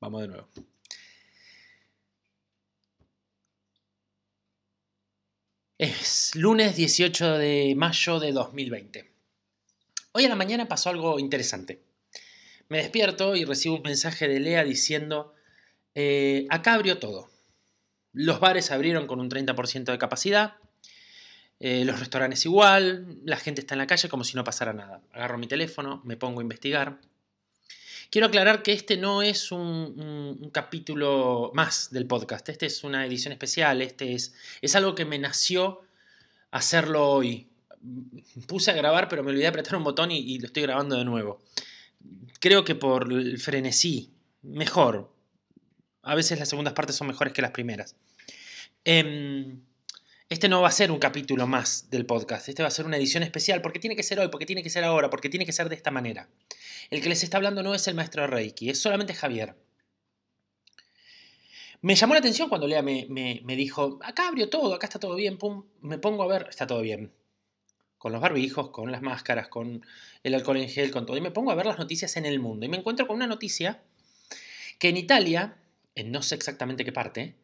Vamos de nuevo. Es lunes 18 de mayo de 2020. Hoy a la mañana pasó algo interesante. Me despierto y recibo un mensaje de Lea diciendo, eh, acá abrió todo. Los bares abrieron con un 30% de capacidad, eh, los restaurantes igual, la gente está en la calle como si no pasara nada. Agarro mi teléfono, me pongo a investigar. Quiero aclarar que este no es un, capítulo más del podcast, este es una edición especial, este es, es algo que me nació hacerlo hoy. Puse a grabar, pero me olvidé de apretar un botón y, lo estoy grabando de nuevo. Creo que por el frenesí, mejor. A veces las segundas partes son mejores que las primeras. Em, este no va a ser un capítulo más del podcast, este va a ser una edición especial porque tiene que ser hoy, porque tiene que ser ahora, porque tiene que ser de esta manera. El que les está hablando no es el maestro Reiki, es solamente Javier. Me llamó la atención cuando Lea me, dijo, acá abrió todo, acá está todo bien, pum, me pongo a ver, está todo bien. Con los barbijos, con las máscaras, con el alcohol en gel, con todo. Y me pongo a ver las noticias en el mundo. Y me encuentro con una noticia que en Italia, en no sé exactamente qué parte,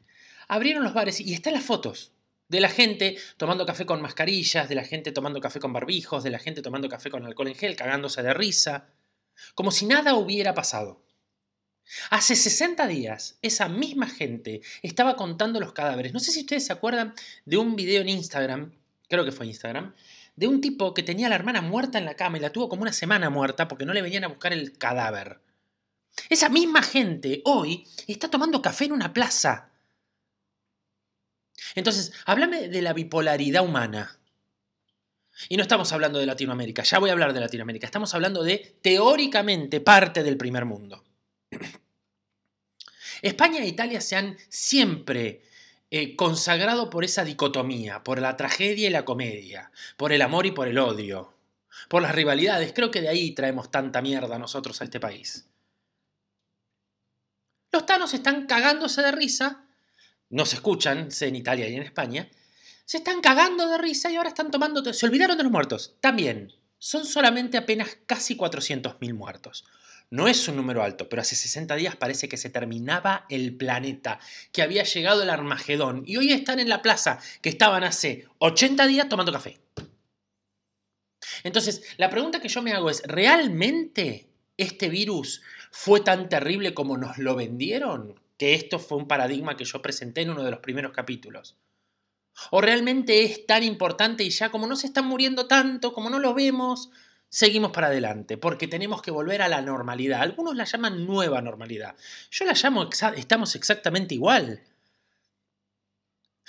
abrieron los bares y están las fotos de la gente tomando café con mascarillas, de la gente tomando café con barbijos, de la gente tomando café con alcohol en gel, cagándose de risa, como si nada hubiera pasado. Hace 60 días, esa misma gente estaba contando los cadáveres. No sé si ustedes se acuerdan de un video en Instagram, creo que fue Instagram, de un tipo que tenía a la hermana muerta en la cama y la tuvo como una semana muerta porque no le venían a buscar el cadáver. Esa misma gente hoy está tomando café en una plaza entonces, háblame de la bipolaridad humana. Y no estamos hablando de Latinoamérica, ya voy a hablar de Latinoamérica, estamos hablando de teóricamente parte del primer mundo. España e Italia se han siempre eh, consagrado por esa dicotomía, por la tragedia y la comedia, por el amor y por el odio, por las rivalidades. Creo que de ahí traemos tanta mierda nosotros a este país. Los tanos están cagándose de risa no se escuchan, sé en Italia y en España, se están cagando de risa y ahora están tomando... Se olvidaron de los muertos. También, son solamente apenas casi 400.000 muertos. No es un número alto, pero hace 60 días parece que se terminaba el planeta, que había llegado el Armagedón y hoy están en la plaza que estaban hace 80 días tomando café. Entonces, la pregunta que yo me hago es, ¿realmente este virus fue tan terrible como nos lo vendieron? Que esto fue un paradigma que yo presenté en uno de los primeros capítulos. ¿O realmente es tan importante y ya como no se están muriendo tanto, como no lo vemos, seguimos para adelante? Porque tenemos que volver a la normalidad. Algunos la llaman nueva normalidad. Yo la llamo estamos exactamente igual.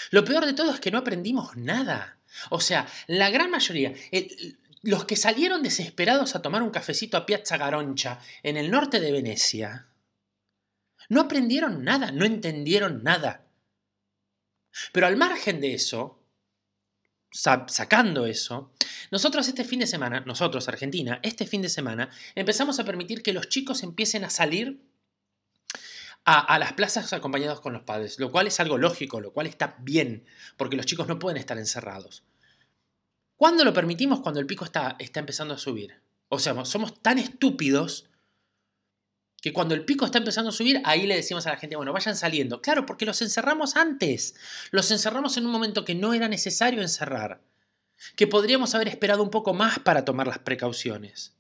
Lo peor de todo es que no aprendimos nada. O sea, la gran mayoría, los que salieron desesperados a tomar un cafecito a Piazza Garoncha en el norte de Venecia, no aprendieron nada, no entendieron nada. Pero al margen de eso, sacando eso, nosotros este fin de semana, nosotros Argentina, este fin de semana, empezamos a permitir que los chicos empiecen a salir a, las plazas acompañados con los padres, lo cual es algo lógico, lo cual está bien, porque los chicos no pueden estar encerrados. ¿Cuándo lo permitimos? Cuando el pico está, está empezando a subir. O sea, somos tan estúpidos que cuando el pico está empezando a subir, ahí le decimos a la gente, bueno, vayan saliendo. Claro, porque los encerramos antes. Los encerramos en un momento que no era necesario encerrar. Que podríamos haber esperado un poco más para tomar las precauciones.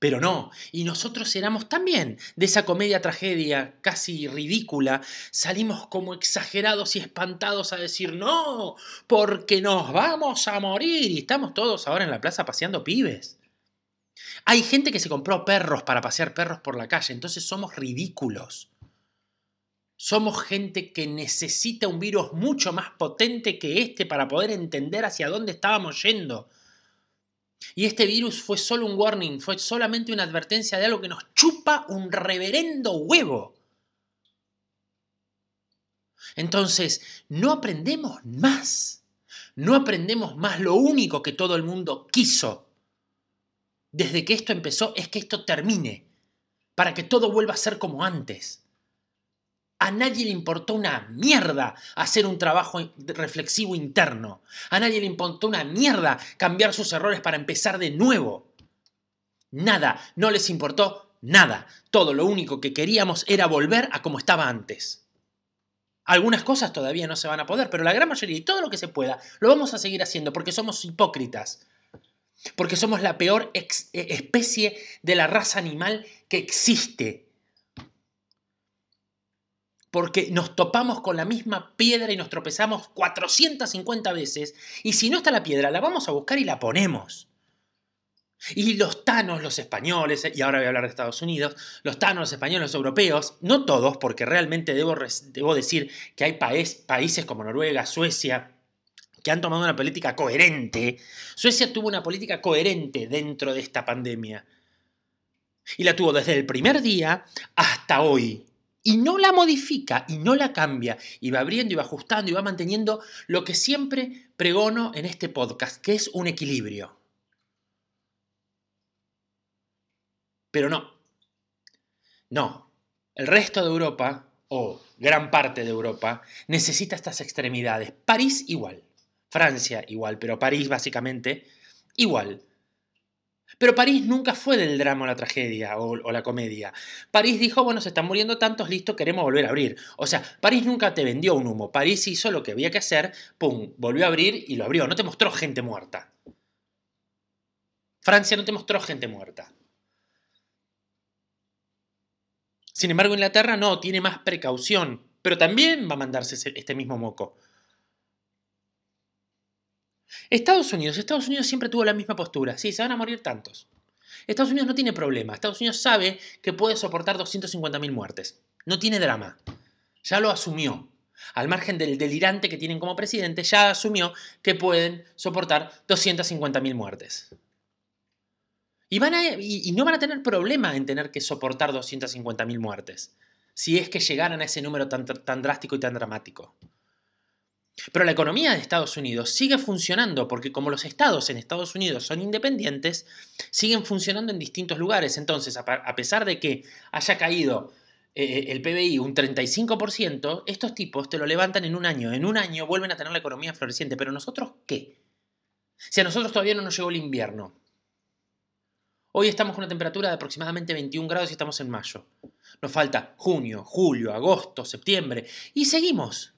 Pero no, y nosotros éramos también de esa comedia tragedia casi ridícula, salimos como exagerados y espantados a decir, no, porque nos vamos a morir y estamos todos ahora en la plaza paseando pibes. Hay gente que se compró perros para pasear perros por la calle, entonces somos ridículos. Somos gente que necesita un virus mucho más potente que este para poder entender hacia dónde estábamos yendo. Y este virus fue solo un warning, fue solamente una advertencia de algo que nos chupa un reverendo huevo. Entonces, no aprendemos más. No aprendemos más lo único que todo el mundo quiso desde que esto empezó es que esto termine, para que todo vuelva a ser como antes. A nadie le importó una mierda hacer un trabajo reflexivo interno. A nadie le importó una mierda cambiar sus errores para empezar de nuevo. Nada, no les importó nada. Todo lo único que queríamos era volver a como estaba antes. Algunas cosas todavía no se van a poder, pero la gran mayoría y todo lo que se pueda lo vamos a seguir haciendo porque somos hipócritas. Porque somos la peor e, especie de la raza animal que existe. Porque nos topamos con la misma piedra y nos tropezamos 450 veces. Y si no está la piedra, la vamos a buscar y la ponemos. Y los tanos, los españoles, y ahora voy a hablar de Estados Unidos, los tanos, los españoles, los europeos, no todos, porque realmente debo, debo decir que hay países como Noruega, Suecia, que han tomado una política coherente. Suecia tuvo una política coherente dentro de esta pandemia. Y la tuvo desde el primer día hasta hoy. Y no la modifica y no la cambia. Y va abriendo y va ajustando y va manteniendo lo que siempre pregono en este podcast, que es un equilibrio. Pero no. No. El resto de Europa, o gran parte de Europa, necesita estas extremidades. París igual. Francia igual, pero París básicamente igual. Pero París nunca fue del drama o la tragedia o, la comedia. París dijo, bueno, se están muriendo tantos, listo, queremos volver a abrir. O sea, París nunca te vendió un humo. París hizo lo que había que hacer, pum, volvió a abrir y lo abrió. No te mostró gente muerta. Francia no te mostró gente muerta. Sin embargo, Inglaterra no, tiene más precaución, pero también va a mandarse este mismo moco. Estados Unidos, Estados Unidos siempre tuvo la misma postura. Sí, se van a morir tantos. Estados Unidos no tiene problema. Estados Unidos sabe que puede soportar 250.000 muertes. No tiene drama. Ya lo asumió. Al margen del delirante que tienen como presidente, ya asumió que pueden soportar 250.000 muertes. Y, van y, no van a tener problema en tener que soportar 250.000 muertes, si es que llegaran a ese número tan drástico y tan dramático. Pero la economía de Estados Unidos sigue funcionando porque como los estados en Estados Unidos son independientes, siguen funcionando en distintos lugares. Entonces, a pesar de que haya caído eh, eh, el PBI un 35%, estos tipos te lo levantan en un año. En un año vuelven a tener la economía floreciente. Pero nosotros, ¿qué? Si a nosotros todavía no nos llegó el invierno, Hoy estamos con una temperatura de aproximadamente 21 grados y estamos en mayo. Nos falta junio, julio, agosto, septiembre y seguimos.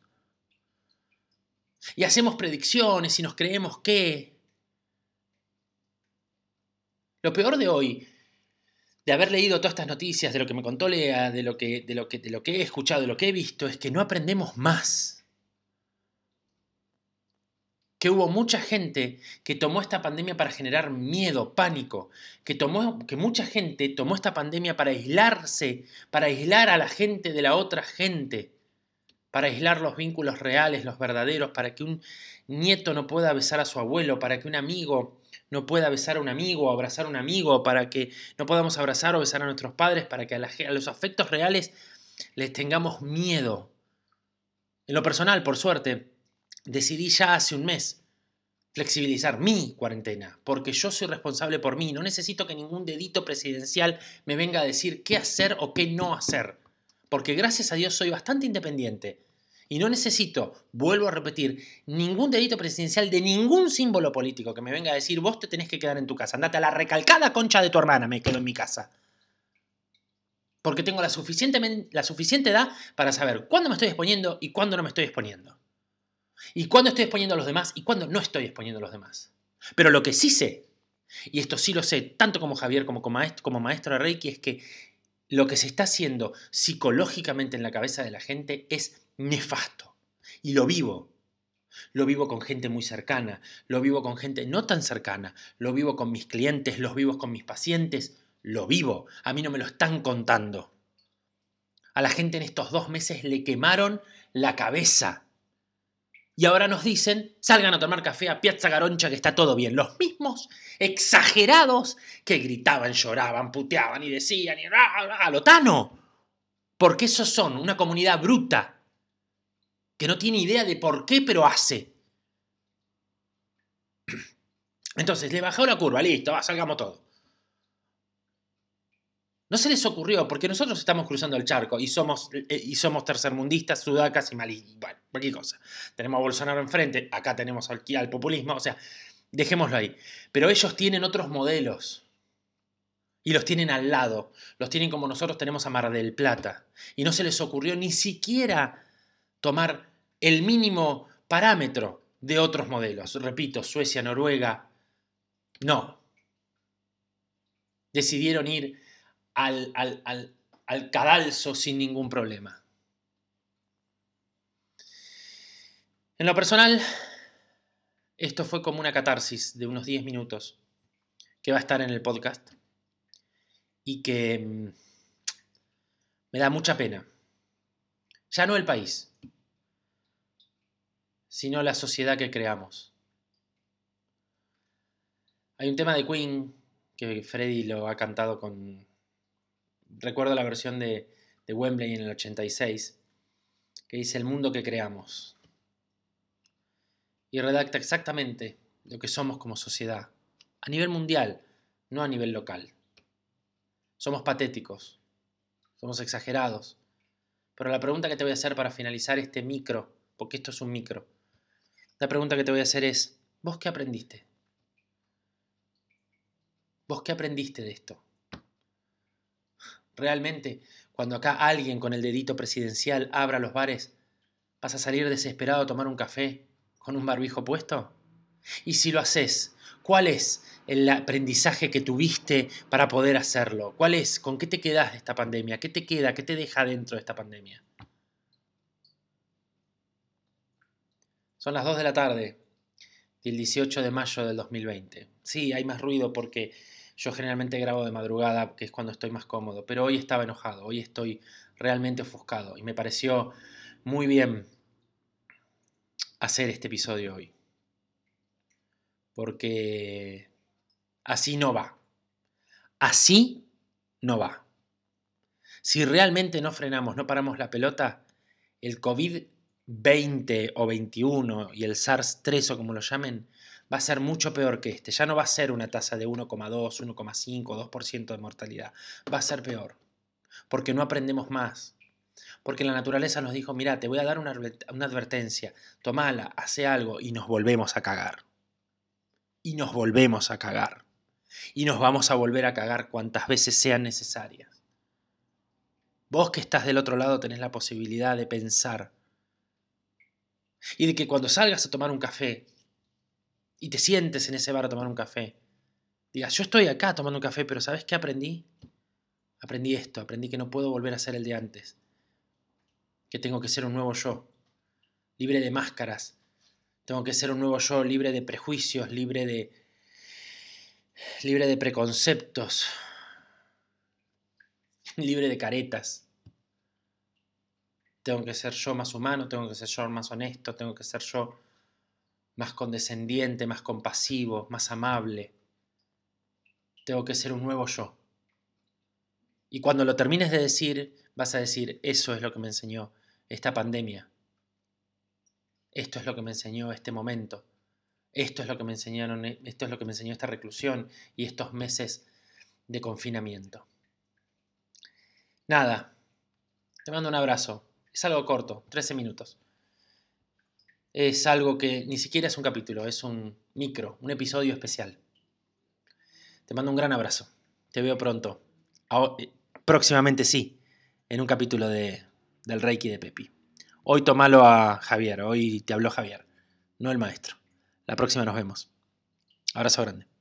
Y hacemos predicciones y nos creemos que... Lo peor de hoy, de haber leído todas estas noticias, de lo que me contó Lea, de lo que, de lo que, de lo que he escuchado, de lo que he visto, es que no aprendemos más. Que hubo mucha gente que tomó esta pandemia para generar miedo, pánico, que, tomó, que mucha gente tomó esta pandemia para aislarse, para aislar a la gente de la otra gente, para aislar los vínculos reales, los verdaderos, para que un nieto no pueda besar a su abuelo, para que un amigo no pueda besar a un amigo abrazar a un amigo, para que no podamos abrazar o besar a nuestros padres, para que a, a los afectos reales les tengamos miedo. En lo personal, por suerte, decidí ya hace un mes flexibilizar mi cuarentena, porque yo soy responsable por mí, no necesito que ningún dedito presidencial me venga a decir qué hacer o qué no hacer, porque gracias a Dios soy bastante independiente y no necesito, vuelvo a repetir, ningún dedito presidencial de ningún símbolo político que me venga a decir vos te tenés que quedar en tu casa, andate a la recalcada concha de tu hermana, me quedo en mi casa. Porque tengo la suficiente, la suficiente edad para saber cuándo me estoy exponiendo y cuándo no me estoy exponiendo. Y cuándo estoy exponiendo a los demás y cuándo no estoy exponiendo a los demás. Pero lo que sí sé, y esto sí lo sé, tanto como Javier como como maestro, como maestro de Reiki, es que lo que se está haciendo psicológicamente en la cabeza de la gente es nefasto. Y lo vivo. Lo vivo con gente muy cercana, lo vivo con gente no tan cercana, lo vivo con mis clientes, lo vivo con mis pacientes, lo vivo. A mí no me lo están contando. A la gente en estos dos meses le quemaron la cabeza y ahora nos dicen, salgan a tomar café a Piazza Garoncha que está todo bien. Los mismos exagerados que gritaban, lloraban, puteaban y decían, y, a Lotano. Porque esos son una comunidad bruta que no tiene idea de por qué, pero hace. Entonces, le bajó la curva, listo, salgamos todos. No se les ocurrió, porque nosotros estamos cruzando el charco y somos, eh, y somos tercermundistas, sudacas y malí, bueno, cualquier cosa. Tenemos a Bolsonaro enfrente, acá tenemos al populismo, o sea, dejémoslo ahí. Pero ellos tienen otros modelos. Y los tienen al lado, los tienen como nosotros tenemos a Mar del Plata. Y no se les ocurrió ni siquiera tomar el mínimo parámetro de otros modelos. Repito, Suecia, Noruega. No. Decidieron ir al, al, al cadalso sin ningún problema. En lo personal, esto fue como una catarsis de unos 10 minutos que va a estar en el podcast y que mm, me da mucha pena. Ya no el país, sino la sociedad que creamos. Hay un tema de Queen que Freddy lo ha cantado con... Recuerdo la versión de, de Wembley en el 86, que dice el mundo que creamos y redacta exactamente lo que somos como sociedad, a nivel mundial, no a nivel local. Somos patéticos, somos exagerados, pero la pregunta que te voy a hacer para finalizar este micro, porque esto es un micro, la pregunta que te voy a hacer es, ¿vos qué aprendiste? ¿Vos qué aprendiste de esto? Realmente, cuando acá alguien con el dedito presidencial abra los bares, vas a salir desesperado a tomar un café con un barbijo puesto? Y si lo haces, ¿cuál es el aprendizaje que tuviste para poder hacerlo? ¿Cuál es? ¿Con qué te quedas de esta pandemia? ¿Qué te queda? ¿Qué te deja dentro de esta pandemia? Son las 2 de la tarde del 18 de mayo del 2020. Sí, hay más ruido porque yo generalmente grabo de madrugada, que es cuando estoy más cómodo, pero hoy estaba enojado, hoy estoy realmente ofuscado y me pareció muy bien hacer este episodio hoy. Porque así no va. Así no va. Si realmente no frenamos, no paramos la pelota, el COVID-20 o 21 y el SARS-3 o como lo llamen, va a ser mucho peor que este. Ya no va a ser una tasa de 1,2, 1,5, 2% de mortalidad. Va a ser peor. Porque no aprendemos más. Porque la naturaleza nos dijo, mira, te voy a dar una, advertencia, tomala, hace algo y nos volvemos a cagar. Y nos volvemos a cagar. Y nos vamos a volver a cagar cuantas veces sean necesarias. Vos que estás del otro lado tenés la posibilidad de pensar. Y de que cuando salgas a tomar un café y te sientes en ese bar a tomar un café, digas, yo estoy acá tomando un café, pero ¿sabes qué aprendí? Aprendí esto, aprendí que no puedo volver a ser el de antes que tengo que ser un nuevo yo, libre de máscaras. Tengo que ser un nuevo yo libre de prejuicios, libre de libre de preconceptos, libre de caretas. Tengo que ser yo más humano, tengo que ser yo más honesto, tengo que ser yo más condescendiente, más compasivo, más amable. Tengo que ser un nuevo yo. Y cuando lo termines de decir, vas a decir, eso es lo que me enseñó esta pandemia. Esto es lo que me enseñó este momento. Esto es lo que me enseñaron, esto es lo que me enseñó esta reclusión y estos meses de confinamiento. Nada. Te mando un abrazo. Es algo corto, 13 minutos. Es algo que ni siquiera es un capítulo, es un micro, un episodio especial. Te mando un gran abrazo. Te veo pronto. Eh, próximamente sí, en un capítulo de del Reiki de Pepi. Hoy tomalo a Javier, hoy te habló Javier, no el maestro. La próxima nos vemos. Abrazo grande.